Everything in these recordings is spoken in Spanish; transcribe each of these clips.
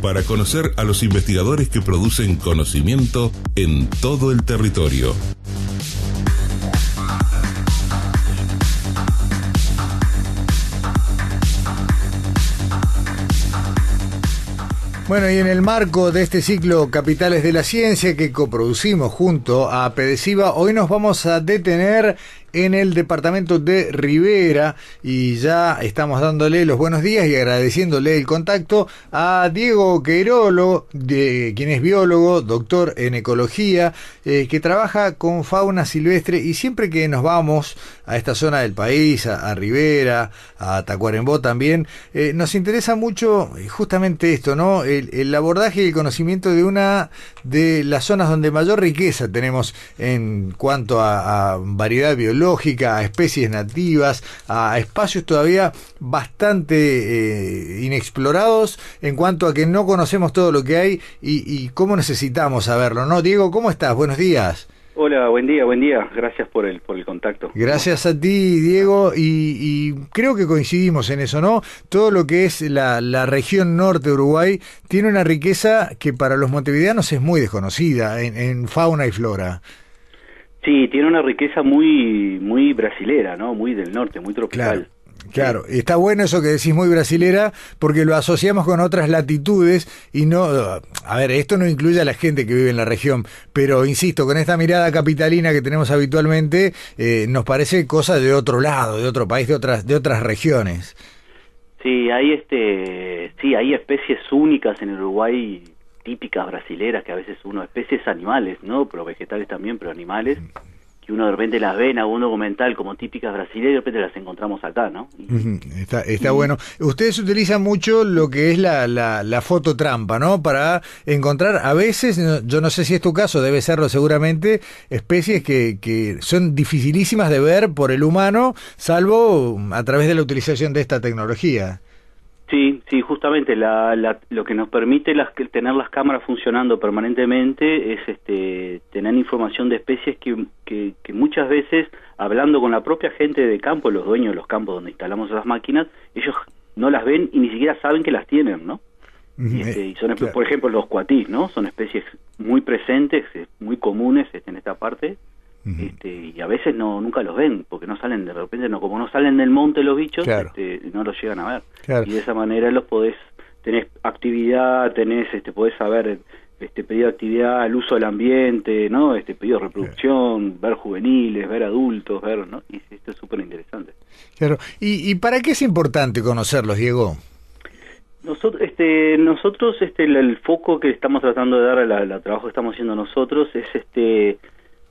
para conocer a los investigadores que producen conocimiento en todo el territorio. Bueno, y en el marco de este ciclo Capitales de la Ciencia que coproducimos junto a Pedesiva, hoy nos vamos a detener en el departamento de Rivera y ya estamos dándole los buenos días y agradeciéndole el contacto a Diego Queirolo, de, quien es biólogo, doctor en ecología, eh, que trabaja con fauna silvestre y siempre que nos vamos a esta zona del país, a, Rivera, a Tacuarembó también, eh, nos interesa mucho justamente esto, ¿no? El, abordaje y el conocimiento de una de las zonas donde mayor riqueza tenemos en cuanto a variedad biológica a especies nativas, a espacios todavía bastante eh, inexplorados en cuanto a que no conocemos todo lo que hay y, cómo necesitamos saberlo, ¿no? Diego, ¿cómo estás? Buenos días. Hola, buen día, buen día. Gracias por el, por el contacto. Gracias a ti, Diego, y, creo que coincidimos en eso, ¿no? Todo lo que es la, región norte de Uruguay tiene una riqueza que para los montevideanos es muy desconocida en fauna y flora. Sí, tiene una riqueza muy muy brasilera, ¿no? Muy del norte, muy tropical. Claro. está bueno eso que decís muy brasilera porque lo asociamos con otras latitudes y no, a ver, esto no incluye a la gente que vive en la región, pero insisto, con esta mirada capitalina que tenemos habitualmente, eh, nos parece cosa de otro lado, de otro país, de otras, de otras regiones. Sí, hay este, sí, hay especies únicas en Uruguay típicas brasileras que a veces uno, especies animales, ¿no? Pero vegetales también, pero animales, que uno de repente las ve en algún documental como típicas brasileras y de repente las encontramos acá, ¿no? Está, está bueno. Ustedes utilizan mucho lo que es la, la, la foto trampa, ¿no? Para encontrar a veces, yo no sé si es tu caso, debe serlo seguramente, especies que, que son dificilísimas de ver por el humano, salvo a través de la utilización de esta tecnología. Sí, sí, justamente lo que nos permite las, tener las cámaras funcionando permanentemente es este, tener información de especies que, que, muchas veces, hablando con la propia gente de campo, los dueños de los campos donde instalamos esas máquinas, ellos no las ven y ni siquiera saben que las tienen, ¿no? Este, y son, por ejemplo, los cuatís, ¿no? Son especies muy presentes, muy comunes este, en esta parte, este, y a veces no nunca los ven porque no salen de repente no como no salen del monte los bichos este, no los llegan a ver. Y de esa manera los podés tenés actividad tenés este podés saber este pedido de actividad el uso del ambiente no este pedido de reproducción ver juveniles ver adultos ver no y esto es súper interesante claro. ¿Y, y para qué es importante conocerlos Diego nosotros, este, nosotros, este, el, foco que estamos tratando de dar al trabajo que estamos haciendo nosotros es, este,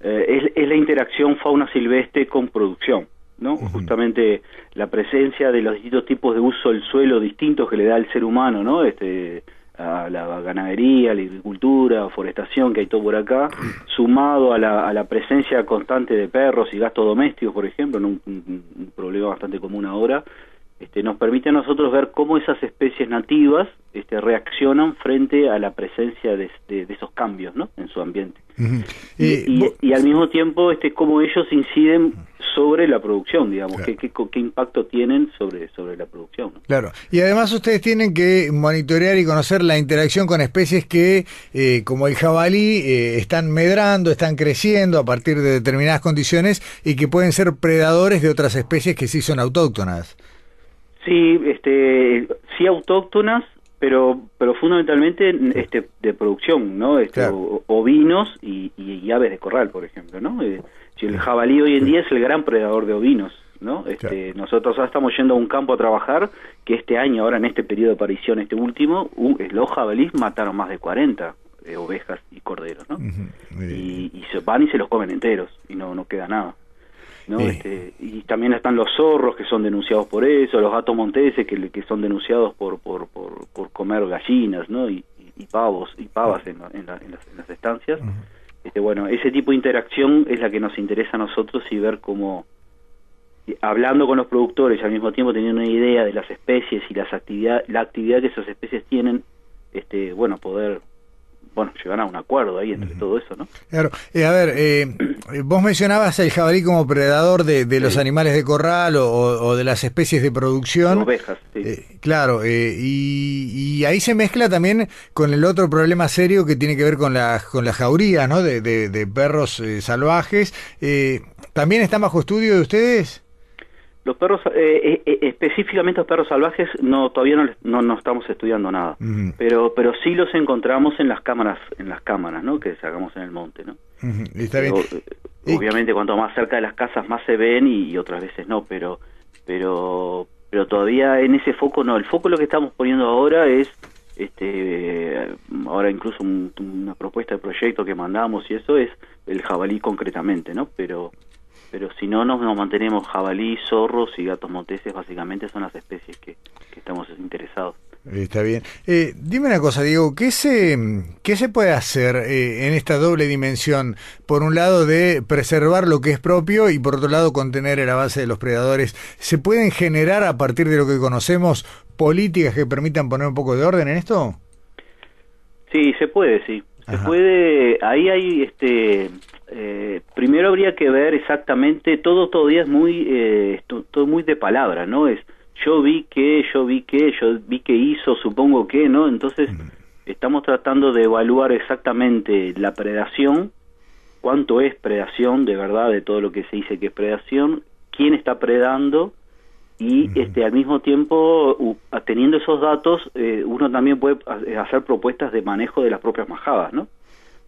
eh, es, la interacción fauna silvestre con producción, ¿no? Justamente la presencia de los distintos tipos de uso del suelo distintos que le da el ser humano, ¿no? Este, a la ganadería, la agricultura, forestación que hay todo por acá, sumado a la, a la presencia constante de perros y gastos domésticos, por ejemplo, un, un problema bastante común ahora, este, nos permite a nosotros ver cómo esas especies nativas este, reaccionan frente a la presencia de, esos cambios ¿no? en su ambiente. y, al mismo tiempo este, cómo ellos inciden sobre la producción, digamos, qué, qué, impacto tienen sobre, sobre la producción. Claro, y además ustedes tienen que monitorear y conocer la interacción con especies que, eh, como el jabalí, eh, están medrando, están creciendo a partir de determinadas condiciones y que pueden ser predadores de otras especies que sí son autóctonas. Sí, este, sí autóctonas, pero pero fundamentalmente este de producción, ¿no? Este, ovinos y, aves de corral, por ejemplo, ¿no? Eh, el jabalí hoy en día es el gran predador de ovinos, ¿no? Este, Nosotros ahora estamos yendo a un campo a trabajar que este año, ahora en este periodo de aparición, este último, los jabalíes mataron más de 40 eh, ovejas y corderos, ¿no? y, y, se van y se los comen enteros y no no queda nada. ¿No? Este, y también están los zorros que son denunciados por eso, los gatos monteses que, que son denunciados por, por, por, comer gallinas, ¿no? Y, y pavos y pavas en, en, las, estancias. este, bueno, ese tipo de interacción es la que nos interesa a nosotros y ver cómo, hablando con los productores y al mismo tiempo teniendo una idea de las especies y las actividad, la actividad que esas especies tienen, este, bueno, poder bueno, llegar a un acuerdo ahí entre todo eso, ¿no? Claro. Eh, a ver, eh, vos mencionabas el jabalí como predador de, los animales de corral o, de las especies de producción. ovejas, sí. Eh, claro, y, ahí se mezcla también con el otro problema serio que tiene que ver con la, con la jauría, ¿no? De, de perros salvajes. ¿También está bajo estudio de ustedes? Los perros, eh, eh, eh, específicamente los perros salvajes, no todavía no, no, estamos estudiando nada, pero pero sí los encontramos en las cámaras, en las cámaras, ¿no? Que sacamos en el monte, ¿no? Está bien. obviamente, cuanto más cerca de las casas más se ven y, otras veces no, pero pero pero todavía en ese foco no. El foco lo que estamos poniendo ahora es este ahora incluso una propuesta de proyecto que mandamos y eso es el jabalí concretamente, ¿no? Pero pero si no nos, mantenemos jabalí, zorros y gatos monteses, básicamente son las especies que, estamos interesados. Está bien. Eh, dime una cosa, Diego, ¿qué se, qué se puede hacer eh, en esta doble dimensión? Por un lado, de preservar lo que es propio y por otro lado, contener el avance de los predadores. ¿Se pueden generar a partir de lo que conocemos políticas que permitan poner un poco de orden en esto? Sí, se puede, sí. Se puede, ahí hay este eh, primero habría que ver exactamente todo todavía es muy eh, todo muy de palabra no es yo vi que yo vi que yo vi que hizo supongo que no entonces estamos tratando de evaluar exactamente la predación cuánto es predación de verdad de todo lo que se dice que es predación quién está predando y este al mismo tiempo teniendo esos datos eh, uno también puede hacer propuestas de manejo de las propias majadas no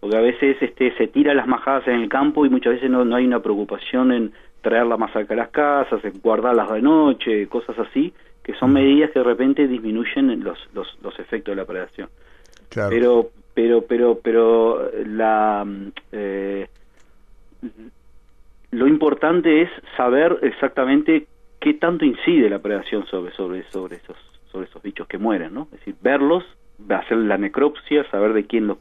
porque a veces este, se tira las majadas en el campo y muchas veces no, no hay una preocupación en traerla más cerca de las casas, en guardarlas de noche, cosas así, que son medidas que de repente disminuyen los, los, los efectos de la predación. Pero, pero, pero, pero la eh, lo importante es saber exactamente qué tanto incide la predación sobre, sobre, sobre esos, sobre esos bichos que mueren, ¿no? Es decir, verlos, hacer la necropsia, saber de quién los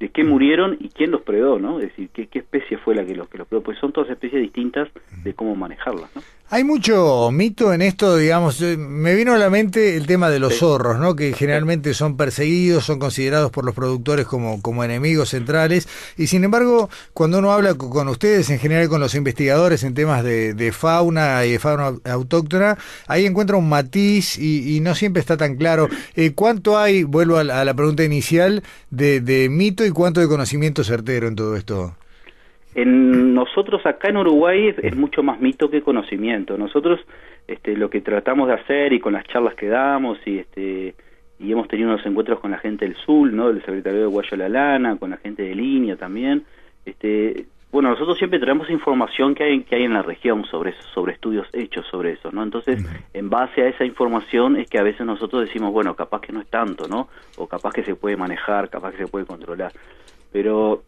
de qué murieron y quién los predó, ¿no? Es decir, qué, qué especie fue la que los, que los predó, pues son todas especies distintas de cómo manejarlas, ¿no? Hay mucho mito en esto, digamos, eh, me vino a la mente el tema de los zorros, ¿no? Que generalmente son perseguidos, son considerados por los productores como, como enemigos centrales, y sin embargo, cuando uno habla con ustedes, en general con los investigadores en temas de, fauna y de fauna autóctona, ahí encuentra un matiz y, no siempre está tan claro. Eh, ¿Cuánto hay, vuelvo a la, pregunta inicial, de, de mito y cuánto de conocimiento certero en todo esto? En nosotros acá en Uruguay es, mucho más mito que conocimiento. Nosotros este, lo que tratamos de hacer y con las charlas que damos y este y hemos tenido unos encuentros con la gente del sur, ¿no? Del secretario de Guayo La Lana, con la gente de línea también. Este, bueno, nosotros siempre traemos información que hay que hay en la región sobre eso, sobre estudios hechos sobre eso, ¿no? Entonces, en base a esa información es que a veces nosotros decimos, bueno, capaz que no es tanto, ¿no? O capaz que se puede manejar, capaz que se puede controlar. Pero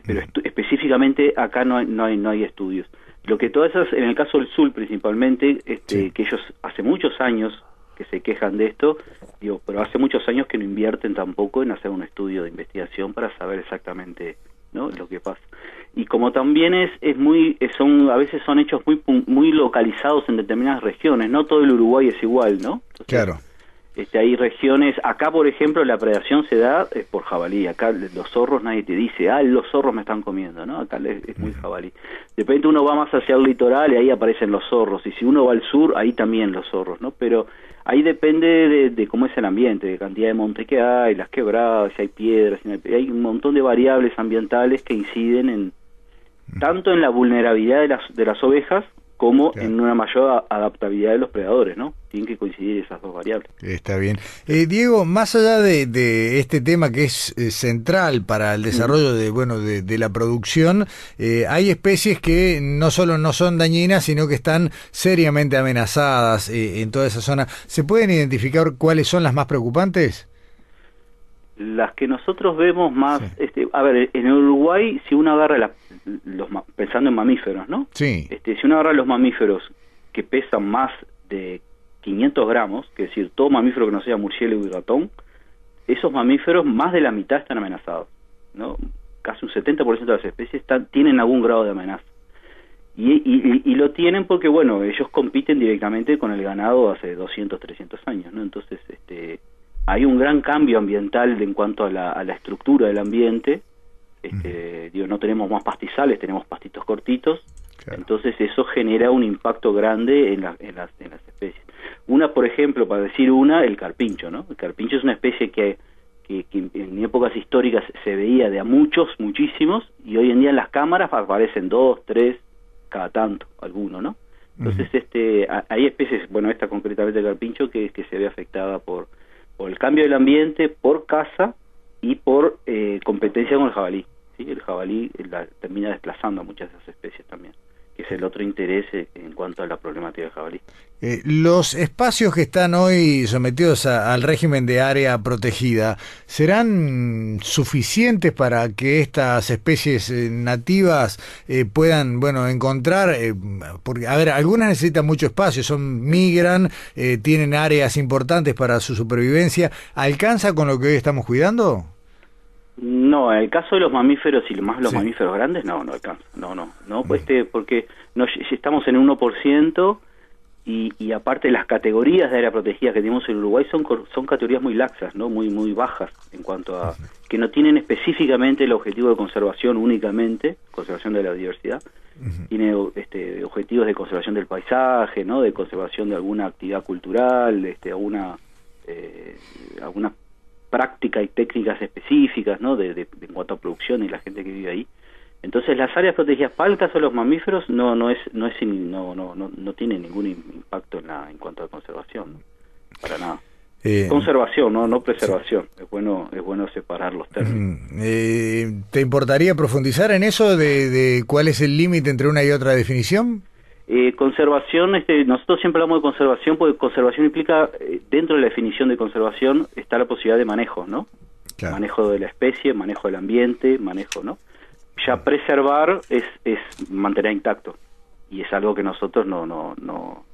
pero específicamente acá no hay, no hay, no hay estudios. Lo que todas esas, en el caso del sur principalmente, este, que ellos hace muchos años que se quejan de esto, digo, pero hace muchos años que no invierten tampoco en hacer un estudio de investigación para saber exactamente ¿no? lo que pasa. Y como también es, es muy, son, a veces son hechos muy, muy localizados en determinadas regiones, no todo el Uruguay es igual, ¿no? claro. Este, hay regiones, acá por ejemplo la predación se da es por jabalí, acá los zorros nadie te dice, ah, los zorros me están comiendo, ¿no? Acá es, muy jabalí. De repente uno va más hacia el litoral y ahí aparecen los zorros, y si uno va al sur, ahí también los zorros, ¿no? Pero ahí depende de, cómo es el ambiente, de cantidad de monte que hay, las quebradas, si hay piedras, si hay, hay un montón de variables ambientales que inciden en tanto en la vulnerabilidad de las, de las ovejas como en una mayor adaptabilidad de los predadores, ¿no? Tienen que coincidir esas dos variables. Está bien. Eh, Diego, más allá de, este tema que es eh, central para el desarrollo de, bueno, de, la producción, eh, hay especies que no solo no son dañinas, sino que están seriamente amenazadas en toda esa zona. ¿Se pueden identificar cuáles son las más preocupantes? Las que nosotros vemos más, este, a ver, en Uruguay, si uno agarra la los pensando en mamíferos, ¿no? Sí. Este, si uno agarra los mamíferos que pesan más de 500 gramos, que es decir, todo mamífero que no sea murciélago y ratón, esos mamíferos, más de la mitad están amenazados, ¿no? Casi un 70% de las especies están, tienen algún grado de amenaza. Y, y, lo tienen porque, bueno, ellos compiten directamente con el ganado hace 200, 300 años, ¿no? Entonces, este, hay un gran cambio ambiental en cuanto a la, a la estructura del ambiente. Este, digo, no tenemos más pastizales, tenemos pastitos cortitos. Entonces, eso genera un impacto grande en, en, las, en las especies. Una, por ejemplo, para decir una, el carpincho, ¿no? El carpincho es una especie que, que, que en épocas históricas se veía de a muchos, muchísimos, y hoy en día en las cámaras aparecen dos, tres, cada tanto, alguno, ¿no? Entonces, este, hay especies, bueno, esta concretamente el carpincho, que, que se ve afectada por, por el cambio del ambiente, por caza y por eh, competencia con el jabalí. ¿sí? El jabalí la, termina desplazando a muchas de esas especies también que es el otro interés eh, en cuanto a la problemática del jabalí. Eh, los espacios que están hoy sometidos al régimen de área protegida, ¿serán suficientes para que estas especies eh, nativas puedan, bueno, encontrar, porque, a ver, algunas necesitan mucho espacio, son migran, tienen áreas importantes para su supervivencia, ¿alcanza con lo que hoy estamos cuidando? No, en el caso de los mamíferos y más los mamíferos grandes, no, no alcanza. No, no, no, pues este, porque no, estamos en 1% y, y aparte las categorías de área protegida que tenemos en Uruguay son, son categorías muy laxas, ¿no? Muy, muy bajas en cuanto a que no tienen específicamente el objetivo de conservación únicamente, conservación de la diversidad, tiene este, objetivos de conservación del paisaje, ¿no? De conservación de alguna actividad cultural, este, alguna, eh, alguna práctica y técnicas específicas, ¿no? De, de, en cuanto a producción y la gente que vive ahí. Entonces las áreas protegidas caso de los mamíferos no no es no es no no no, no tiene ningún impacto en la en cuanto a conservación, para nada. Eh, conservación, no no preservación. Es bueno es bueno separar los términos. Eh, ¿Te importaría profundizar en eso de, de cuál es el límite entre una y otra definición? Eh, conservación, este, nosotros siempre hablamos de conservación porque conservación implica, eh, dentro de la definición de conservación está la posibilidad de manejo, ¿no? Manejo de la especie, manejo del ambiente, manejo, ¿no? Ya preservar es, es mantener intacto y es algo que nosotros no, no, no,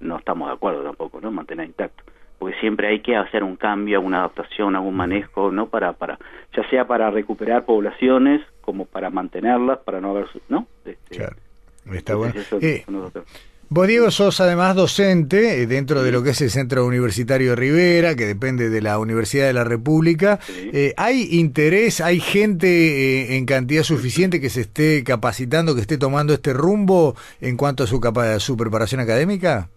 no estamos de acuerdo tampoco, ¿no? Mantener intacto porque siempre hay que hacer un cambio, alguna adaptación, algún manejo, ¿no? Para, para, ya sea para recuperar poblaciones como para mantenerlas, para no haber, ¿no? Este, claro. Está bueno. Eh, vos, Diego, sos además docente eh, dentro de lo que es el Centro Universitario de Rivera, que depende de la Universidad de la República. Eh, ¿Hay interés, hay gente en cantidad suficiente que se esté capacitando, que esté tomando este rumbo en cuanto a su, a su preparación académica?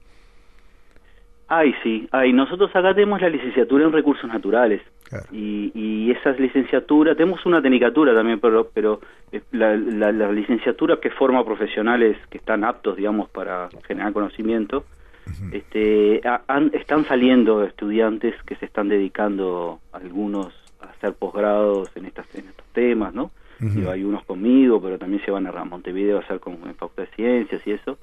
Ay, sí, ay, nosotros acá tenemos la licenciatura en recursos naturales y, y esas licenciaturas, tenemos una tecnicatura también, pero, pero la, la, licenciatura que forma profesionales que están aptos, digamos, para generar conocimiento, este, están saliendo estudiantes que se están dedicando algunos a hacer posgrados en, estas, en estos temas, ¿no? hay unos conmigo, pero también se van a Montevideo a hacer con en Facultad de Ciencias y eso.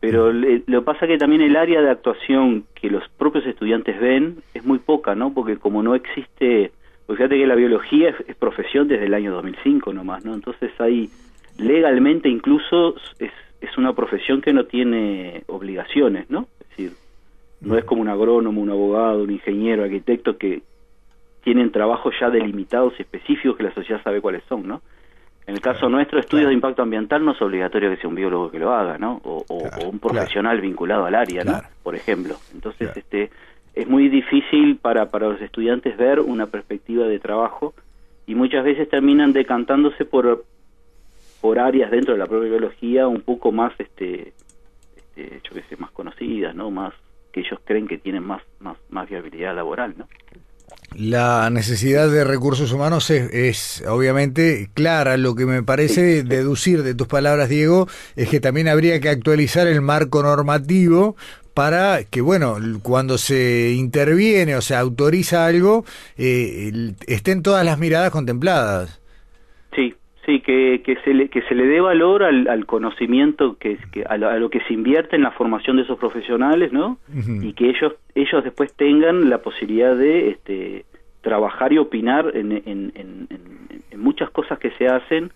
Pero lo que pasa que también el área de actuación que los propios estudiantes ven es muy poca, ¿no? Porque como no existe, pues fíjate que la biología es, profesión desde el año 2005 nomás, ¿no? Entonces hay legalmente incluso es, es una profesión que no tiene obligaciones, ¿no? Es decir, no es como un agrónomo, un abogado, un ingeniero, arquitecto que tienen trabajos ya delimitados y específicos que la sociedad sabe cuáles son, ¿no? En el caso nuestro, estudios de impacto ambiental no es obligatorio que sea un biólogo que lo haga, ¿no? O, un profesional vinculado al área, ¿no? Por ejemplo. Entonces, este, es muy difícil para, para los estudiantes ver una perspectiva de trabajo y muchas veces terminan decantándose por, por áreas dentro de la propia biología un poco más, este, este yo que sé, más conocidas, ¿no? Más que ellos creen que tienen más, más, más viabilidad laboral, ¿no? La necesidad de recursos humanos es, obviamente clara. Lo que me parece deducir de tus palabras, Diego, es que también habría que actualizar el marco normativo para que, bueno, cuando se interviene o se autoriza algo, eh, estén todas las miradas contempladas. Sí, que, que, se, le, que se le dé valor al, conocimiento, que, que a, lo, que se invierte en la formación de esos profesionales, ¿no? Y que ellos ellos después tengan la posibilidad de este, trabajar y opinar en, en, en, en, muchas cosas que se hacen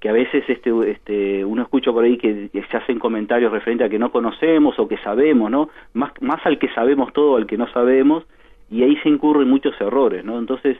que a veces este, este, uno escucha por ahí que, se hacen comentarios referente a que no conocemos o que sabemos, ¿no? Más, más al que sabemos todo, al que no sabemos, y ahí se incurren muchos errores, ¿no? Entonces,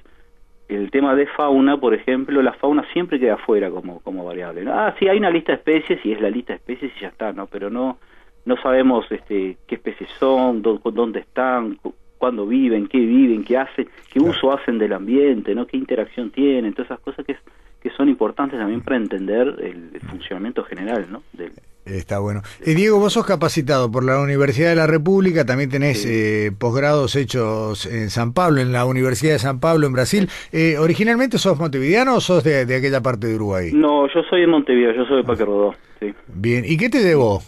el tema de fauna, por ejemplo, la fauna siempre queda fuera como, como variable. Ah, sí, hay una lista de especies y es la lista de especies y ya está, ¿no? Pero no no sabemos este, qué especies son, dónde están, cuándo viven, qué viven, qué hacen, qué uso hacen del ambiente, ¿no? qué interacción tienen, todas esas cosas que, que son importantes también para entender el, funcionamiento general ¿no? Del, Está bueno. Eh, Diego, vos sos capacitado por la Universidad de la República, también tenés eh, posgrados hechos en San Pablo, en la Universidad de San Pablo, en Brasil. Eh, ¿Originalmente sos montevideano o sos de, aquella parte de Uruguay? No, yo soy de Montevideo, yo soy de Paquerodó. Sí. Bien, ¿y qué te debo?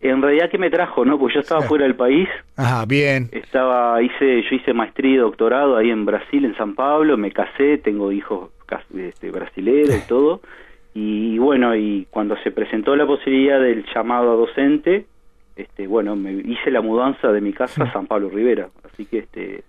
En realidad, ¿qué me trajo, no? Pues yo estaba fuera del país. Ajá, bien. Estaba, hice, yo hice maestría y doctorado ahí en Brasil, en San Pablo, me casé, tengo hijos este, brasileros y todo. Y bueno, y cuando se presentó la posibilidad del llamado a docente, este, bueno, me hice la mudanza de mi casa a San Pablo Rivera. Así que este,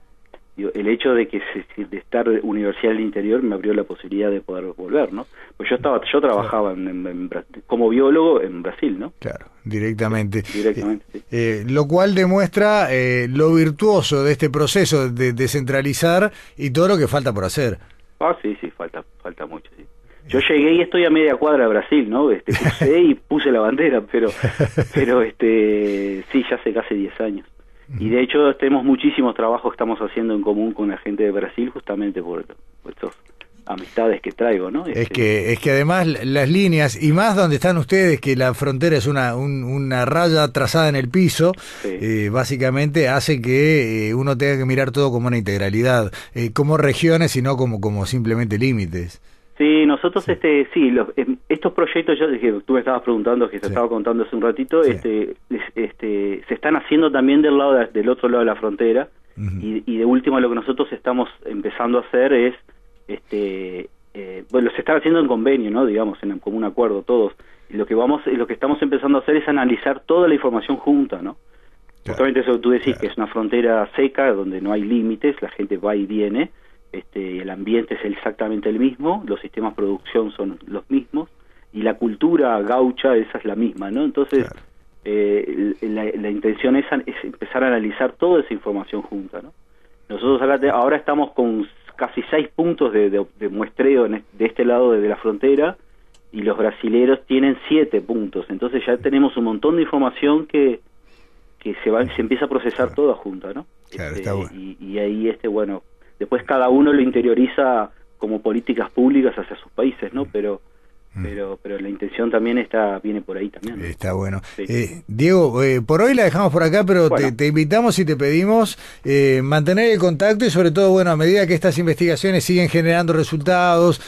el hecho de que de estar universidad del interior me abrió la posibilidad de poder volver, ¿no? Pues yo estaba, yo trabajaba en, como biólogo en Brasil, ¿no? Claro, directamente. Directamente. Sí. Eh, eh, lo cual demuestra eh, lo virtuoso de este proceso de descentralizar y todo lo que falta por hacer. Ah, sí, sí, falta, falta mucho, sí. Yo llegué y estoy a media cuadra de Brasil, ¿no? Este, crucé y puse la bandera, pero, pero este, sí, ya hace casi 10 años. Y de hecho tenemos muchísimos trabajos que estamos haciendo en común con la gente de Brasil justamente por, estas amistades que traigo, ¿no? Es este, que es que además las líneas y más donde están ustedes que la frontera es una una raya trazada en el piso, eh, básicamente hace que eh, uno tenga que mirar todo como una integralidad, eh, como regiones y no como como simplemente límites. Sí, nosotros, este, sí, em, estos proyectos, yo, que tú me estabas preguntando, que te estaba contando hace un ratito, este, este, se están haciendo también del lado del otro lado de la frontera y, de último lo que nosotros estamos empezando a hacer es, este, eh, bueno, se está haciendo en convenio, no, digamos, en común acuerdo todos. Y lo que vamos, lo que estamos empezando a hacer es analizar toda la información junta, ¿no? Justamente eso que tú decís, que es una frontera seca donde no hay límites, la gente va y viene este, el ambiente es exactamente el mismo, los sistemas de producción son los mismos y la cultura gaucha esa es la misma, ¿no? Entonces, eh, la, intención es, es, empezar a analizar toda esa información junta, ¿no? Nosotros ahora, estamos con casi seis puntos de, muestreo de este lado de, la frontera y los brasileros tienen siete puntos, entonces ya tenemos un montón de información que que se va se empieza a procesar toda junta, ¿no? Este, y, y ahí este bueno después cada uno lo interioriza como políticas públicas hacia sus países, ¿no? Pero. Pero pero la intención también está viene por ahí también está bueno. Eh, Diego eh, por hoy la dejamos por acá pero te, invitamos y te pedimos eh, mantener el contacto y sobre todo bueno a medida que estas investigaciones siguen generando resultados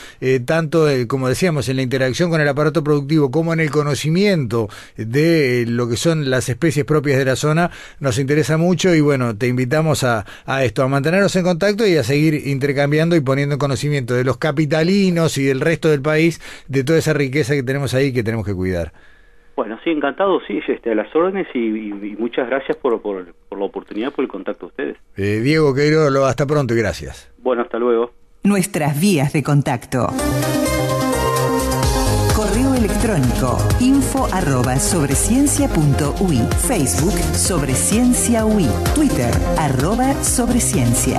tanto como decíamos en la interacción con el aparato productivo como en el conocimiento de lo que son las especies propias de la zona nos interesa mucho y bueno te invitamos a, a esto a mantenernos en contacto y a seguir intercambiando y poniendo en conocimiento de los capitalinos y del resto del país de todo esa riqueza que tenemos ahí que tenemos que cuidar. Bueno, sí, encantado, sí, este, a las órdenes y, muchas gracias por, por, la oportunidad, por el contacto a ustedes. Eh, Diego Queiro, hasta pronto y gracias. Bueno, hasta luego. Nuestras vías de contacto. Correo electrónico info arroba sobreciencia.ui Facebook Sobre Ciencia UI Twitter arroba Sobreciencia